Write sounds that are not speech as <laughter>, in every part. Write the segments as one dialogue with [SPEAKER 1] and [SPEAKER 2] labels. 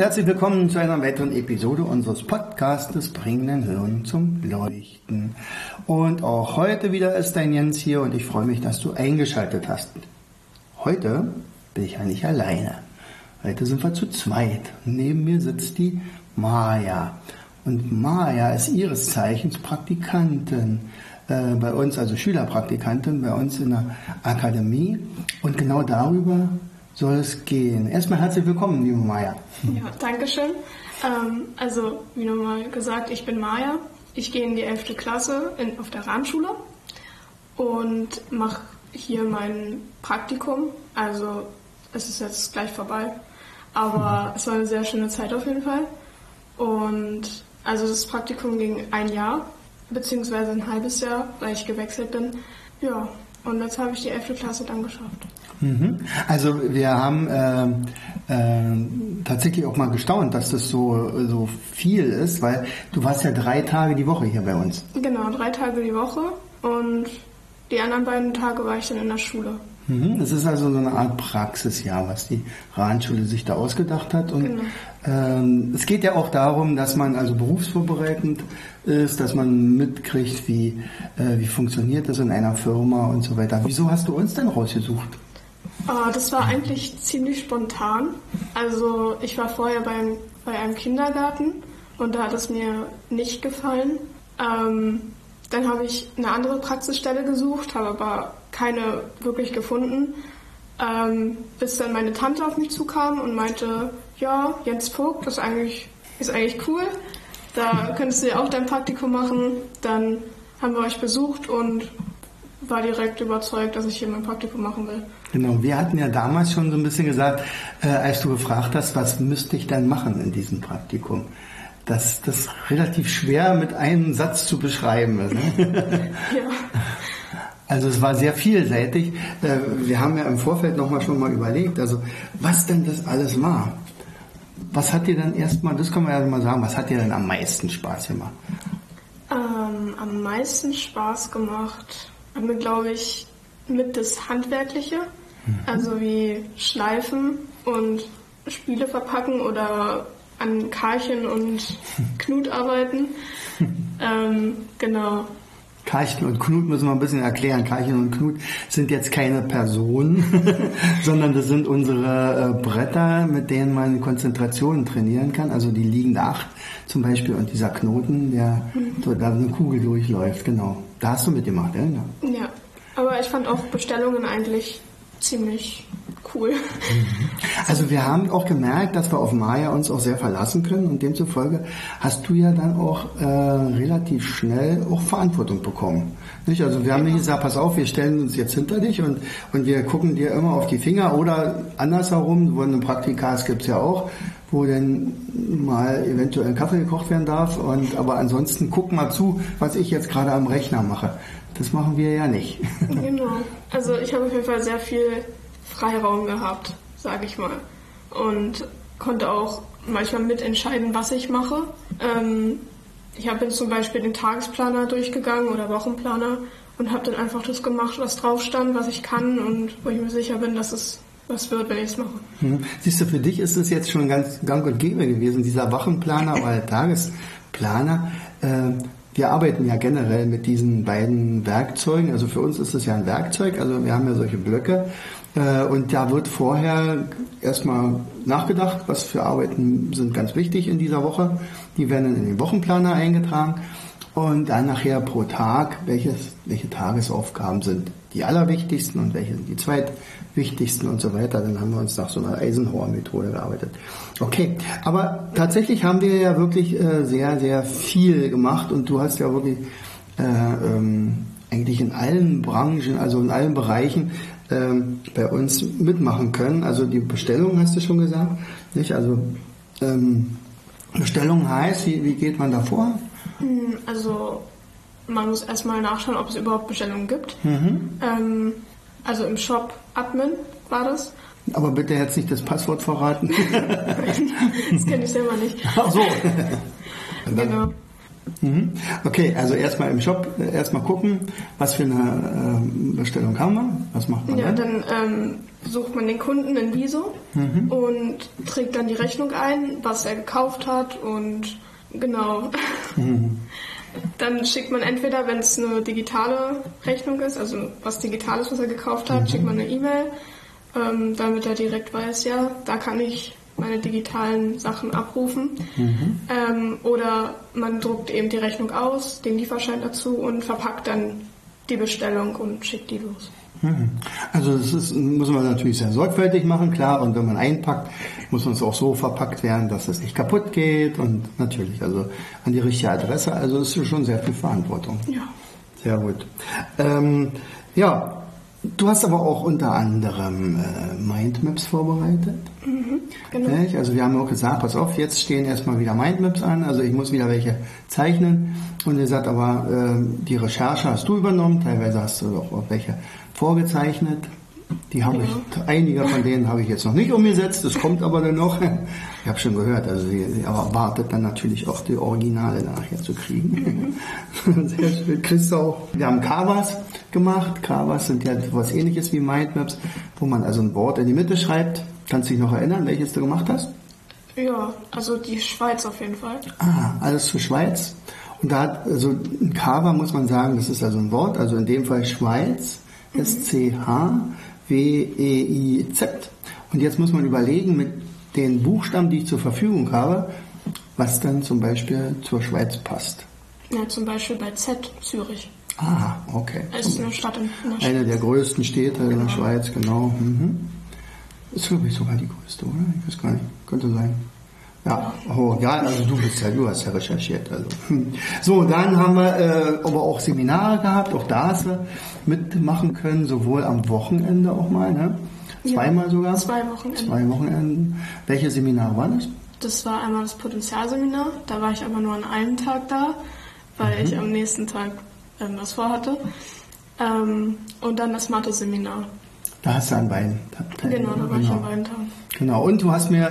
[SPEAKER 1] Herzlich willkommen zu einer weiteren Episode unseres Podcastes Bring dein Hirn zum Leuchten. Und auch heute wieder ist dein Jens hier und ich freue mich, dass du eingeschaltet hast. Heute bin ich ja nicht alleine. Heute sind wir zu zweit. Neben mir sitzt die Maja. Und Maja ist ihres Zeichens Praktikantin äh, bei uns, also Schülerpraktikantin bei uns in der Akademie. Und genau darüber soll es gehen. Erstmal herzlich willkommen, liebe Maja.
[SPEAKER 2] Ja, danke schön. Ähm, also, wie nochmal gesagt, ich bin Maja. Ich gehe in die 11. Klasse in, auf der Rahmenschule und mache hier mein Praktikum. Also, es ist jetzt gleich vorbei. Aber es war eine sehr schöne Zeit auf jeden Fall. Und also das Praktikum ging ein Jahr, beziehungsweise ein halbes Jahr, weil ich gewechselt bin. Ja, und jetzt habe ich die 11. Klasse dann geschafft.
[SPEAKER 1] Mhm. Also wir haben äh, äh, tatsächlich auch mal gestaunt, dass das so, so viel ist, weil du warst ja drei Tage die Woche hier bei uns.
[SPEAKER 2] Genau, drei Tage die Woche und die anderen beiden Tage war ich dann in der Schule.
[SPEAKER 1] Mhm. Das ist also so eine Art Praxisjahr, was die Rahmenschule sich da ausgedacht hat. Und genau. ähm, es geht ja auch darum, dass man also berufsvorbereitend ist, dass man mitkriegt, wie, äh, wie funktioniert das in einer Firma und so weiter. Wieso hast du uns denn rausgesucht?
[SPEAKER 2] Oh, das war eigentlich ziemlich spontan. Also ich war vorher beim, bei einem Kindergarten und da hat es mir nicht gefallen. Ähm, dann habe ich eine andere Praxisstelle gesucht, habe aber keine wirklich gefunden, ähm, bis dann meine Tante auf mich zukam und meinte, ja, Jens Vogt, das ist eigentlich, ist eigentlich cool, da könntest du ja auch dein Praktikum machen. Dann haben wir euch besucht und war direkt überzeugt, dass ich hier mein Praktikum machen will.
[SPEAKER 1] Genau, wir hatten ja damals schon so ein bisschen gesagt, äh, als du gefragt hast, was müsste ich denn machen in diesem Praktikum? dass das relativ schwer mit einem Satz zu beschreiben ist. Ne? <laughs> ja. Also es war sehr vielseitig. Äh, wir haben ja im Vorfeld nochmal schon mal überlegt, also was denn das alles war. Was hat dir dann erstmal, das kann man ja mal sagen, was hat dir denn am meisten Spaß gemacht?
[SPEAKER 2] Ähm, am meisten Spaß gemacht hat mir, glaube ich, mit das Handwerkliche. Mhm. Also wie Schleifen und Spiele verpacken oder an Karchen und <laughs> Knut arbeiten. <laughs> ähm, genau.
[SPEAKER 1] Karchen und Knut müssen wir ein bisschen erklären. Karchen und Knut sind jetzt keine Personen, <laughs> sondern das sind unsere äh, Bretter, mit denen man Konzentrationen trainieren kann. Also die liegende Acht zum Beispiel und dieser Knoten, der mhm. da eine Kugel durchläuft. Genau. Da hast du mitgemacht,
[SPEAKER 2] ja? Ja. Aber ich fand auch Bestellungen eigentlich ziemlich cool.
[SPEAKER 1] Also wir haben auch gemerkt, dass wir auf Maya uns auch sehr verlassen können und demzufolge hast du ja dann auch äh, relativ schnell auch Verantwortung bekommen. Nicht? Also wir haben nicht gesagt, pass auf, wir stellen uns jetzt hinter dich und, und wir gucken dir immer auf die Finger oder andersherum, wo eine Praktikas gibt es ja auch, wo dann mal eventuell ein Kaffee gekocht werden darf und aber ansonsten guck mal zu, was ich jetzt gerade am Rechner mache. Das machen wir ja nicht.
[SPEAKER 2] Genau. Also ich habe auf jeden Fall sehr viel Freiraum gehabt, sage ich mal. Und konnte auch manchmal mitentscheiden, was ich mache. Ähm, ich habe jetzt zum Beispiel den Tagesplaner durchgegangen oder Wochenplaner und habe dann einfach das gemacht, was drauf stand, was ich kann und wo ich mir sicher bin, dass es was wird, wenn ich es mache.
[SPEAKER 1] Hm. Siehst du, für dich ist es jetzt schon ganz gang und gäbe gewesen, dieser Wochenplaner oder der Tagesplaner. Äh, wir arbeiten ja generell mit diesen beiden Werkzeugen. Also für uns ist es ja ein Werkzeug. Also wir haben ja solche Blöcke. Äh, und da wird vorher erstmal nachgedacht, was für Arbeiten sind ganz wichtig in dieser Woche. Die werden dann in den Wochenplaner eingetragen. Und dann nachher pro Tag, welches, welche Tagesaufgaben sind die allerwichtigsten und welche sind die zweitwichtigsten und so weiter. Dann haben wir uns nach so einer Eisenhower-Methode gearbeitet. Okay, aber tatsächlich haben wir ja wirklich äh, sehr, sehr viel gemacht und du hast ja wirklich äh, ähm, eigentlich in allen Branchen, also in allen Bereichen ähm, bei uns mitmachen können. Also die Bestellung hast du schon gesagt, nicht? Also ähm, Bestellung heißt, wie, wie geht man da vor?
[SPEAKER 2] Hm, Also man muss erstmal nachschauen, ob es überhaupt Bestellungen gibt. Ähm, also im Shop Admin war das.
[SPEAKER 1] Aber bitte jetzt nicht das Passwort verraten. <laughs>
[SPEAKER 2] Das kenne ich selber nicht.
[SPEAKER 1] Ach so. <laughs>
[SPEAKER 2] Genau.
[SPEAKER 1] Mhm. Okay, also erstmal im Shop äh, erstmal gucken, was für eine ähm, Bestellung haben wir, was macht man
[SPEAKER 2] Ja,
[SPEAKER 1] dann?
[SPEAKER 2] dann ähm, sucht man den Kunden in Viso und trägt dann die Rechnung ein, was er gekauft hat und genau. <laughs> Dann schickt man entweder, wenn es eine digitale Rechnung ist, also was Digitales, was er gekauft hat, schickt man eine E-Mail, ähm, damit er direkt weiß, ja, da kann ich meine digitalen Sachen abrufen. Ähm, oder man druckt eben die Rechnung aus, den Lieferschein dazu und verpackt dann die Bestellung und schickt die los.
[SPEAKER 1] Mhm. Also das ist, muss man natürlich sehr sorgfältig machen, klar. Und wenn man einpackt, muss man es auch so verpackt werden, dass es nicht kaputt geht. Und natürlich, also an die richtige Adresse. Also es ist schon sehr viel Verantwortung.
[SPEAKER 2] Ja.
[SPEAKER 1] Sehr gut. Ähm, ja, du hast aber auch unter anderem äh, Mindmaps vorbereitet.
[SPEAKER 2] genau.
[SPEAKER 1] Nicht? Also wir haben auch gesagt, pass auf, jetzt stehen erstmal wieder Mindmaps an, also ich muss wieder welche zeichnen. Und ihr sagt aber, ähm, die Recherche hast du übernommen, teilweise hast du auch welche vorgezeichnet. Die habe ich, einige von denen habe ich jetzt noch nicht umgesetzt, das kommt aber dann noch. <laughs> Ich habe schon gehört, also sie, sie erwartet dann natürlich auch die Originale nachher zu kriegen. <laughs> Sehr schön. Auch. Wir haben Canvas gemacht. Canvas sind ja was ähnliches wie Mindmaps, wo man also ein Wort in die Mitte schreibt. Kannst du dich noch erinnern, welches du gemacht hast?
[SPEAKER 2] Ja, also die Schweiz auf jeden Fall.
[SPEAKER 1] Ah, alles für Schweiz. Und da hat, also ein Kava muss man sagen, das ist also ein Wort, also in dem Fall Schweiz, S-C-H-W-E-I-Z. Und jetzt muss man überlegen, mit den Buchstaben, die ich zur Verfügung habe, was dann zum Beispiel zur Schweiz passt.
[SPEAKER 2] Ja, zum Beispiel bei Z, Zürich.
[SPEAKER 1] Ah, okay.
[SPEAKER 2] Es ist eine Stadt in der
[SPEAKER 1] Eine
[SPEAKER 2] Schweiz.
[SPEAKER 1] der größten Städte in der Schweiz, genau. Mhm. Ist glaube ich sogar die größte, oder? Ich weiß gar nicht. Könnte sein. Ja, oh, ja, also du bist ja, du hast ja recherchiert. Also. Hm. So, dann haben wir äh, aber auch Seminare gehabt, auch da hast du mitmachen können, sowohl am Wochenende auch mal, ne?
[SPEAKER 2] Ja,
[SPEAKER 1] Zweimal sogar?
[SPEAKER 2] zwei Wochenenden.
[SPEAKER 1] Zwei Wochenenden. Welche Seminare waren das?
[SPEAKER 2] Das war einmal das Potenzialseminar. Da war ich aber nur an einem Tag da, weil ich am nächsten Tag ähm, was vorhatte. Ähm, und dann das Mathe-Seminar.
[SPEAKER 1] Da hast du an beiden.
[SPEAKER 2] Genau, da war ich an beiden Tagen.
[SPEAKER 1] Genau, und du hast mir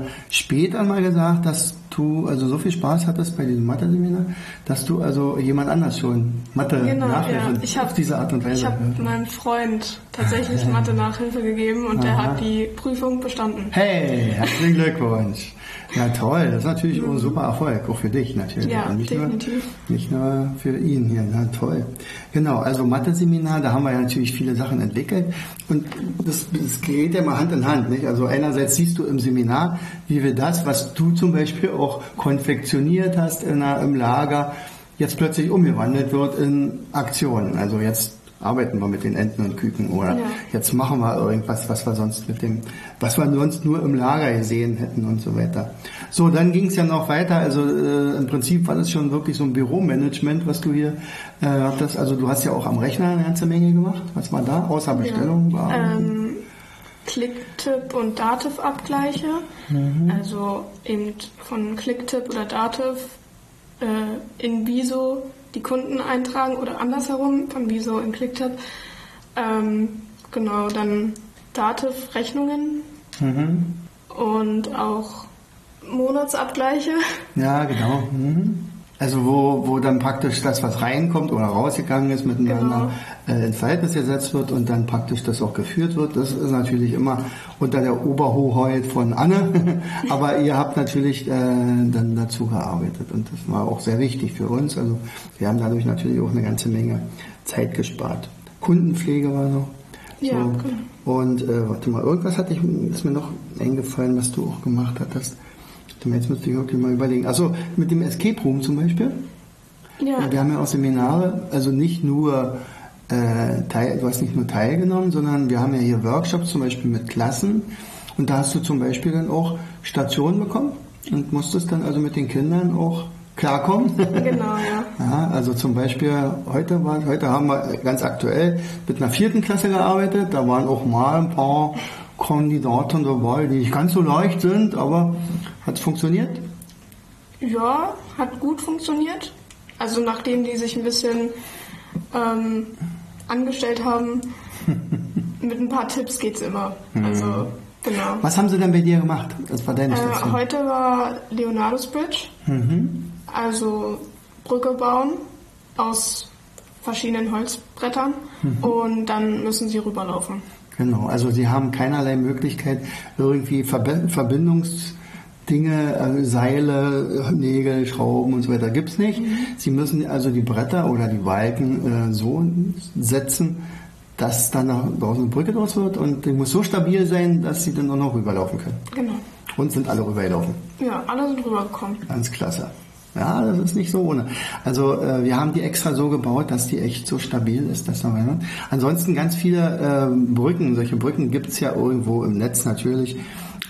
[SPEAKER 1] äh, später mal gesagt, dass du also so viel Spaß hattest bei diesem Mathe-Seminar, dass du also jemand anders schon Mathe
[SPEAKER 2] Genau,
[SPEAKER 1] Nachhilfe
[SPEAKER 2] ja. Ich
[SPEAKER 1] auf
[SPEAKER 2] habe
[SPEAKER 1] diese Art und Weise
[SPEAKER 2] ich hab
[SPEAKER 1] gehört.
[SPEAKER 2] meinem Freund tatsächlich Mathe-Nachhilfe gegeben und der hat die Prüfung bestanden.
[SPEAKER 1] Hey, herzlichen Glückwunsch. Ja, toll, das ist natürlich ein super Erfolg, auch für dich natürlich.
[SPEAKER 2] Ja,
[SPEAKER 1] Und nicht
[SPEAKER 2] definitiv.
[SPEAKER 1] Nur, nicht nur für ihn hier, na toll. Genau, also Mathe-Seminar, da haben wir ja natürlich viele Sachen entwickelt und das, das geht ja mal Hand in Hand. Nicht? Also einerseits siehst du im Seminar, wie wir das, was du zum Beispiel auch konfektioniert hast in einer, im Lager, jetzt plötzlich umgewandelt wird in Aktionen. Also jetzt arbeiten wir mit den Enten und Küken oder
[SPEAKER 2] Ja.
[SPEAKER 1] jetzt machen wir irgendwas, was wir sonst mit dem, was wir sonst nur im Lager gesehen hätten und so weiter. So, dann ging es ja noch weiter. Also äh, im Prinzip war das schon wirklich so ein Büromanagement, was du hier äh, hattest. Also du hast ja auch am Rechner eine ganze Menge gemacht. Was war da? Außer Bestellung war.
[SPEAKER 2] Ähm, Clicktip und Dativ-Abgleiche.
[SPEAKER 1] Mhm.
[SPEAKER 2] Also eben von Clicktip oder Dativ äh, in Viso die Kunden eintragen oder andersherum von Viso in Clicktip. Ähm, genau, dann Dativ-Rechnungen
[SPEAKER 1] Mhm.
[SPEAKER 2] und auch Monatsabgleiche.
[SPEAKER 1] Ja, genau. Mhm. Also wo, wo dann praktisch das, was reinkommt oder rausgegangen ist, miteinander äh, ins Verhältnis gesetzt wird und dann praktisch das auch geführt wird. Das ist natürlich immer unter der Oberhoheit von Anne. <laughs> Aber ihr habt natürlich äh, dann dazu gearbeitet und das war auch sehr wichtig für uns. Also wir haben dadurch natürlich auch eine ganze Menge Zeit gespart. Kundenpflege war noch.
[SPEAKER 2] Ja, genau.
[SPEAKER 1] Und äh, warte mal, irgendwas hatte ich, ist mir noch eingefallen, was du auch gemacht hattest. Jetzt müsste ich wirklich mal überlegen. Also mit dem Escape Room zum Beispiel.
[SPEAKER 2] Ja,
[SPEAKER 1] Wir haben ja auch Seminare, also nicht nur äh, teil, du hast nicht nur teilgenommen, sondern wir haben ja hier Workshops zum Beispiel mit Klassen und da hast du zum Beispiel dann auch Stationen bekommen und musstest dann also mit den Kindern auch klarkommen.
[SPEAKER 2] Genau, ja. <laughs>
[SPEAKER 1] ja. Also zum Beispiel heute, war, heute haben wir ganz aktuell mit einer vierten Klasse gearbeitet. Da waren auch mal ein paar Kandidaten dabei, die nicht ganz so leicht sind, aber hat es funktioniert?
[SPEAKER 2] Ja, hat gut funktioniert. Also nachdem die sich ein bisschen ähm, angestellt haben, <laughs> mit ein paar Tipps geht's immer. Also genau.
[SPEAKER 1] Was haben sie denn bei dir gemacht?
[SPEAKER 2] Das war deine Station. Äh, heute war Leonardo's Bridge. Mhm. Also Brücke bauen aus verschiedenen Holzbrettern mhm. und dann müssen sie rüberlaufen.
[SPEAKER 1] Genau, also sie haben keinerlei Möglichkeit, irgendwie Verbindungs Dinge, äh, Seile, Nägel, Schrauben und so weiter gibt es nicht. Mhm. Sie müssen also die Bretter oder die Balken äh, so setzen, dass dann draußen eine Brücke draus wird und die muss so stabil sein, dass sie dann auch noch rüberlaufen können.
[SPEAKER 2] Genau.
[SPEAKER 1] Und sind alle rübergelaufen.
[SPEAKER 2] Ja, alle sind rübergekommen.
[SPEAKER 1] Ganz klasse. Ja, das ist nicht so ohne. Also äh, wir haben die extra so gebaut, dass die echt so stabil ist. Dass man, ne? Ansonsten ganz viele äh, Brücken, solche Brücken gibt es ja irgendwo im Netz natürlich.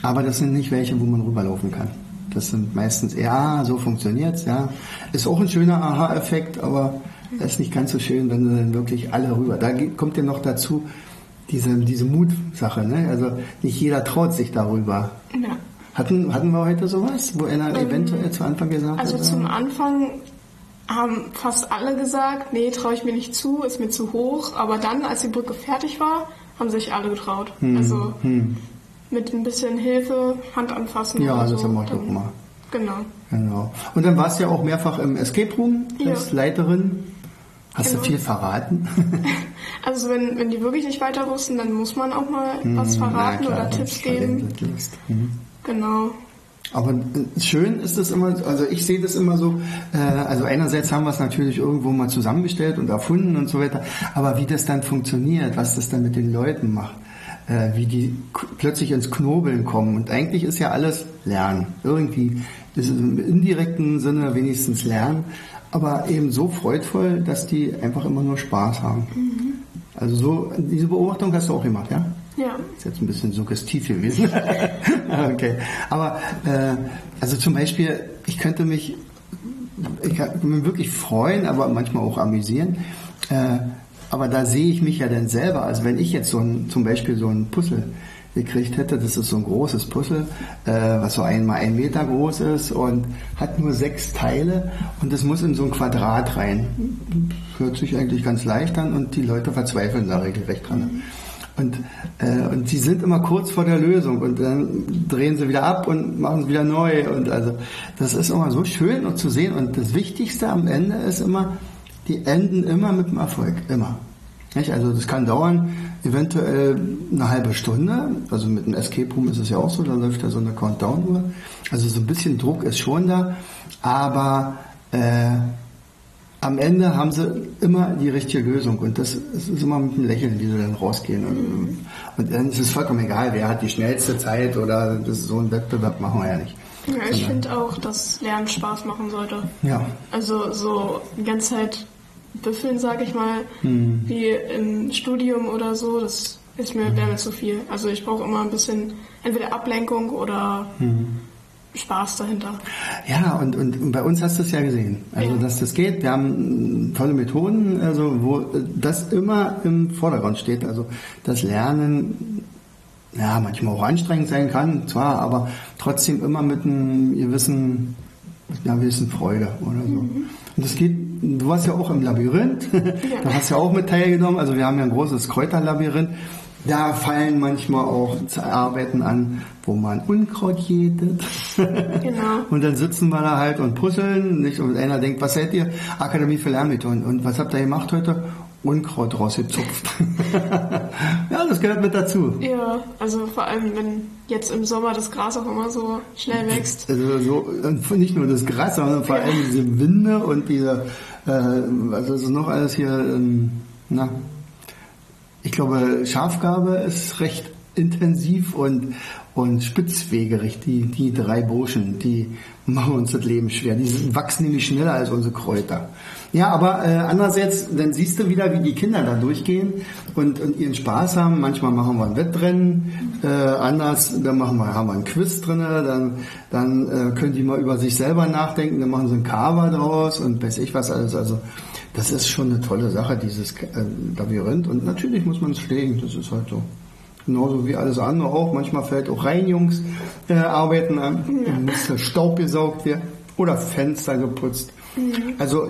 [SPEAKER 1] Aber das sind nicht welche, wo man rüberlaufen kann. Das sind meistens, ja, so funktioniert's, ja. Ist auch ein schöner Aha-Effekt, aber ist nicht ganz so schön, wenn dann wirklich alle rüber. Da kommt ja noch dazu diese, diese Mutsache, ne? Also nicht jeder traut sich darüber. Ja. Hatten, hatten wir heute sowas, wo einer ähm, eventuell zu Anfang gesagt
[SPEAKER 2] also hat? Also zum Anfang haben fast alle gesagt, nee, traue ich mir nicht zu, ist mir zu hoch. Aber dann, als die Brücke fertig war, haben sich alle getraut. Hm, also hm mit ein bisschen Hilfe, Hand anfassen.
[SPEAKER 1] Ja, das so, haben wir doch gemacht.
[SPEAKER 2] Genau.
[SPEAKER 1] Genau. Und dann warst du ja auch mehrfach im Escape Room als ja. Leiterin. Hast genau. du viel verraten? <laughs>
[SPEAKER 2] also wenn, wenn die wirklich nicht weiter wussten, dann muss man auch mal hm, was verraten klar, oder Tipps geben. Mhm. Genau.
[SPEAKER 1] Aber äh, schön ist es immer, also ich sehe das immer so, äh, also einerseits haben wir es natürlich irgendwo mal zusammengestellt und erfunden und so weiter, aber wie das dann funktioniert, was das dann mit den Leuten macht, äh, wie die plötzlich ins Knobeln kommen. Und eigentlich ist ja alles Lernen. Irgendwie ist es im indirekten Sinne wenigstens Lernen, aber eben so freudvoll, dass die einfach immer nur Spaß haben. Mhm. Also so, diese Beobachtung hast du auch gemacht, ja? Ist jetzt ein bisschen suggestiv gewesen. <laughs> okay. Aber äh, also zum Beispiel, ich könnte mich ich kann mich wirklich freuen, aber manchmal auch amüsieren, äh, aber da sehe ich mich ja dann selber. Also wenn ich jetzt so ein, zum Beispiel so ein Puzzle gekriegt hätte, das ist so ein großes Puzzle, äh, was so einmal ein Meter groß ist und hat nur sechs Teile und das muss in so ein Quadrat rein. Hört sich eigentlich ganz leicht an und die Leute verzweifeln da regelrecht dran. Und, äh, und sie sind immer kurz vor der Lösung und dann drehen sie wieder ab und machen es wieder neu. Und also das ist immer so schön und zu sehen. Und das Wichtigste am Ende ist immer, die enden immer mit dem Erfolg, immer. Nicht? Also das kann dauern, eventuell eine halbe Stunde. Also mit dem Escape Room ist es ja auch so, da läuft ja so eine Countdown-Uhr. Also so ein bisschen Druck ist schon da, aber äh, am Ende haben sie immer die richtige Lösung und das, ist immer mit einem Lächeln, wie sie dann rausgehen. Und, und dann ist es vollkommen egal, wer hat die schnellste Zeit oder das so ein Wettbewerb machen wir ja nicht.
[SPEAKER 2] Ja, ich finde auch, dass Lernen Spaß machen sollte.
[SPEAKER 1] Ja.
[SPEAKER 2] Also so die ganze Zeit büffeln, sage ich mal, hm. wie im Studium oder so, das ist mir, wäre mir zu viel. Also ich brauche immer ein bisschen entweder Ablenkung oder hm. Spaß dahinter.
[SPEAKER 1] Ja, und, und bei uns hast du es ja gesehen. Also, ja. dass das geht. Wir haben tolle Methoden, also wo das immer im Vordergrund steht. Also das Lernen, ja, manchmal auch anstrengend sein kann, zwar, aber trotzdem immer mit einem gewissen, mit einer gewissen Freude oder so. Mhm. Und das geht du warst ja auch im Labyrinth, <laughs> ja. da hast du ja auch mit teilgenommen. Also wir haben ja ein großes Kräuterlabyrinth. Da fallen manchmal auch Arbeiten an, wo man Unkraut jätet. Genau. <laughs> und dann sitzen wir da halt und puzzeln. Nicht? Und einer denkt, was seid ihr? Akademie für Lernmethoden. Und was habt ihr gemacht heute? Unkraut rausgezupft. <laughs> ja, das gehört mit dazu.
[SPEAKER 2] Ja, also vor allem, wenn jetzt im Sommer das Gras auch immer so schnell wächst.
[SPEAKER 1] Also so, nicht nur das Gras, sondern vor allem diese Winde und diese, äh, also ist noch alles hier, ähm, na, ich glaube, Schafgabe ist recht intensiv und, und spitzwegerig. Die, die drei Burschen, die <laughs> machen uns das Leben schwer. Die wachsen nämlich schneller als unsere Kräuter. Ja, aber äh, andererseits, dann siehst du wieder, wie die Kinder da durchgehen und, und ihren Spaß haben. Manchmal machen wir ein Wettrennen, äh, anders, dann machen wir, haben wir ein Quiz drin, dann, dann äh, können die mal über sich selber nachdenken, dann machen sie ein Cover draus und weiß ich was alles. Also das ist schon eine tolle Sache, dieses äh, Labyrinth. Und natürlich muss man es pflegen, das ist halt so. Genauso wie alles andere auch. Manchmal fällt auch Reinigungsarbeiten äh, Arbeiten an, ja. muss Staub gesaugt werden oder Fenster geputzt. Mhm. Also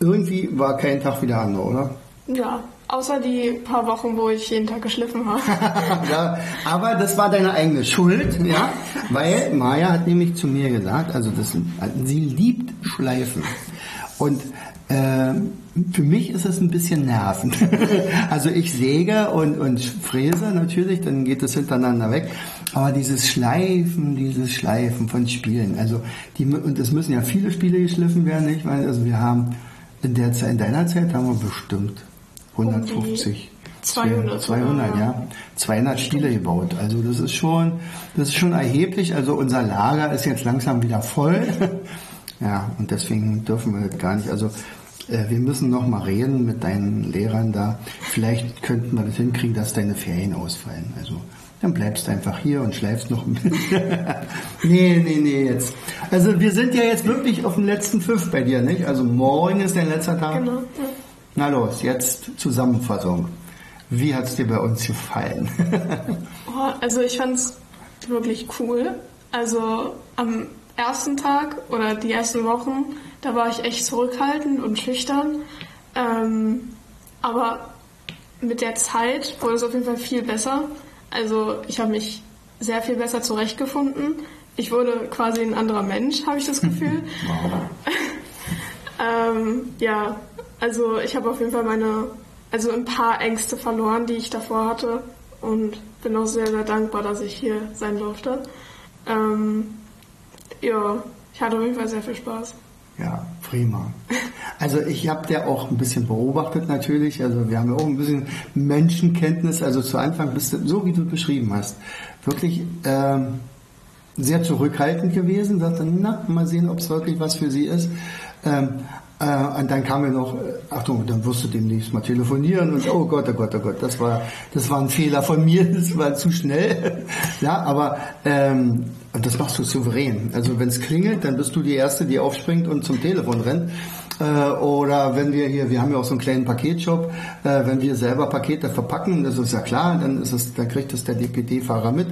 [SPEAKER 1] irgendwie war kein Tag wie der andere, oder?
[SPEAKER 2] Ja, außer die paar Wochen, wo ich jeden Tag geschliffen habe. <laughs>
[SPEAKER 1] ja, aber das war deine eigene Schuld, ja, weil Maya hat nämlich zu mir gesagt, also das, sie liebt Schleifen. Und äh, für mich ist es ein bisschen nervend. <laughs> also ich säge und, und fräse natürlich, dann geht es hintereinander weg. Aber dieses Schleifen, dieses Schleifen von Spielen, also die, und es müssen ja viele Spiele geschliffen werden, nicht? Weil, also wir haben in der Zeit, in deiner Zeit haben wir bestimmt 150. 200, 200 ja. 200 Spiele gebaut. Also das ist schon, das ist schon erheblich. Also unser Lager ist jetzt langsam wieder voll. <laughs> ja, und deswegen dürfen wir das gar nicht. Also äh, wir müssen noch mal reden mit deinen Lehrern da. Vielleicht könnten wir das hinkriegen, dass deine Ferien ausfallen. Also dann bleibst du einfach hier und schläfst noch ein bisschen. <laughs> nee, nee, nee, jetzt. Also wir sind ja jetzt wirklich auf dem letzten Pfiff bei dir, nicht? Also morgen ist dein letzter Tag. Genau. Ja. Na los, jetzt Zusammenfassung. Wie hat es dir bei uns gefallen? <laughs>
[SPEAKER 2] oh, also ich fand es wirklich cool. Also am ersten Tag oder die ersten Wochen, da war ich echt zurückhaltend und schüchtern. Ähm, aber mit der Zeit wurde es auf jeden Fall viel besser. Also ich habe mich sehr viel besser zurechtgefunden. Ich wurde quasi ein anderer Mensch, habe ich das <laughs> Gefühl. <laughs> ähm, ja, also ich habe auf jeden Fall meine, also ein paar Ängste verloren, die ich davor hatte und bin auch sehr, sehr dankbar, dass ich hier sein durfte. Ähm, ja, ich hatte auf jeden Fall sehr viel Spaß.
[SPEAKER 1] Ja, prima. Also ich habe der auch ein bisschen beobachtet natürlich. Also wir haben ja auch ein bisschen Menschenkenntnis. Also zu Anfang bist du, so wie du beschrieben hast, wirklich ähm, sehr zurückhaltend gewesen. Sagte, na, mal sehen, ob es wirklich was für sie ist. Ähm, äh, und dann kam mir noch, äh, Achtung, dann wirst du demnächst mal telefonieren und oh Gott, oh Gott, oh Gott, das war, das war ein Fehler von mir, <laughs> das war zu schnell. <laughs> ja, aber ähm, das machst du souverän. Also wenn es klingelt, dann bist du die Erste, die aufspringt und zum Telefon rennt. Äh, oder wenn wir hier, wir haben ja auch so einen kleinen Paketshop, äh, wenn wir selber Pakete verpacken, das ist ja klar, dann ist es, dann kriegt es der DPD-Fahrer mit.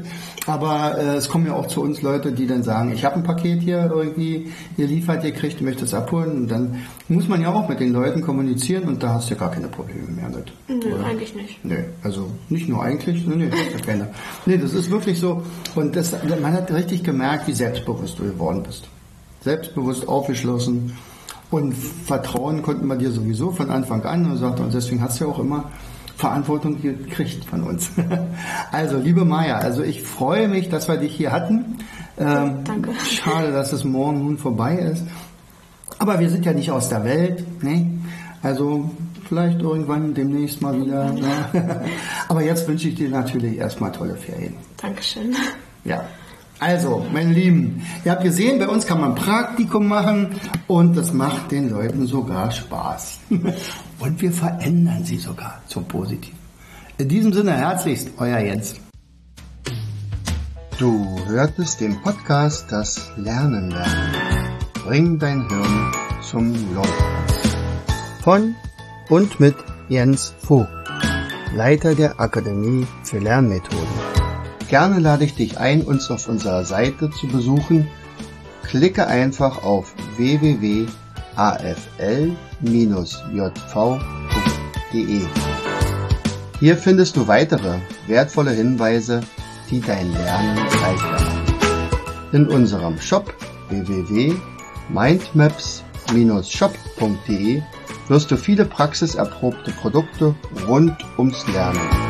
[SPEAKER 1] Aber äh, es kommen ja auch zu uns Leute, die dann sagen, ich habe ein Paket hier irgendwie ihr liefert, ihr kriegt, ihr möchtet es abholen. Und dann muss man ja auch mit den Leuten kommunizieren und da hast du ja gar keine Probleme mehr mit.
[SPEAKER 2] Nö, oder? eigentlich nicht.
[SPEAKER 1] Nee, also nicht nur eigentlich, nee, nee, hast ja keine. Nee, das ist wirklich so. Und das, man hat richtig gemerkt, wie selbstbewusst du geworden bist. Selbstbewusst aufgeschlossen und Vertrauen konnten wir dir sowieso von Anfang an und sagte, und deswegen hast du ja auch immer Verantwortung gekriegt von uns. <laughs> also, liebe Maja, also ich freue mich, dass wir dich hier hatten.
[SPEAKER 2] Ähm, Danke.
[SPEAKER 1] Schade, dass es morgen nun vorbei ist. Aber wir sind ja nicht aus der Welt. Ne? Also vielleicht irgendwann demnächst mal wieder. Ne? <laughs> Aber jetzt wünsche ich dir natürlich erstmal tolle Ferien.
[SPEAKER 2] Dankeschön.
[SPEAKER 1] Ja. Also, meine Lieben, ihr habt gesehen, bei uns kann man Praktikum machen und das macht den Leuten sogar Spaß. <laughs> Und wir verändern sie sogar zum Positiven. In diesem Sinne herzlichst, euer Jens. Du hörtest den Podcast Das Lernen lernen. Bring dein Hirn zum Laufen. Von und mit Jens Vogt, Leiter der Akademie für Lernmethoden. Gerne lade ich dich ein, uns auf unserer Seite zu besuchen. Klicke einfach auf www.afl-jv.de. Hier findest du weitere wertvolle Hinweise, die dein Lernen leichter. In unserem Shop www.mindmaps-shop.de wirst du viele praxiserprobte Produkte rund ums Lernen.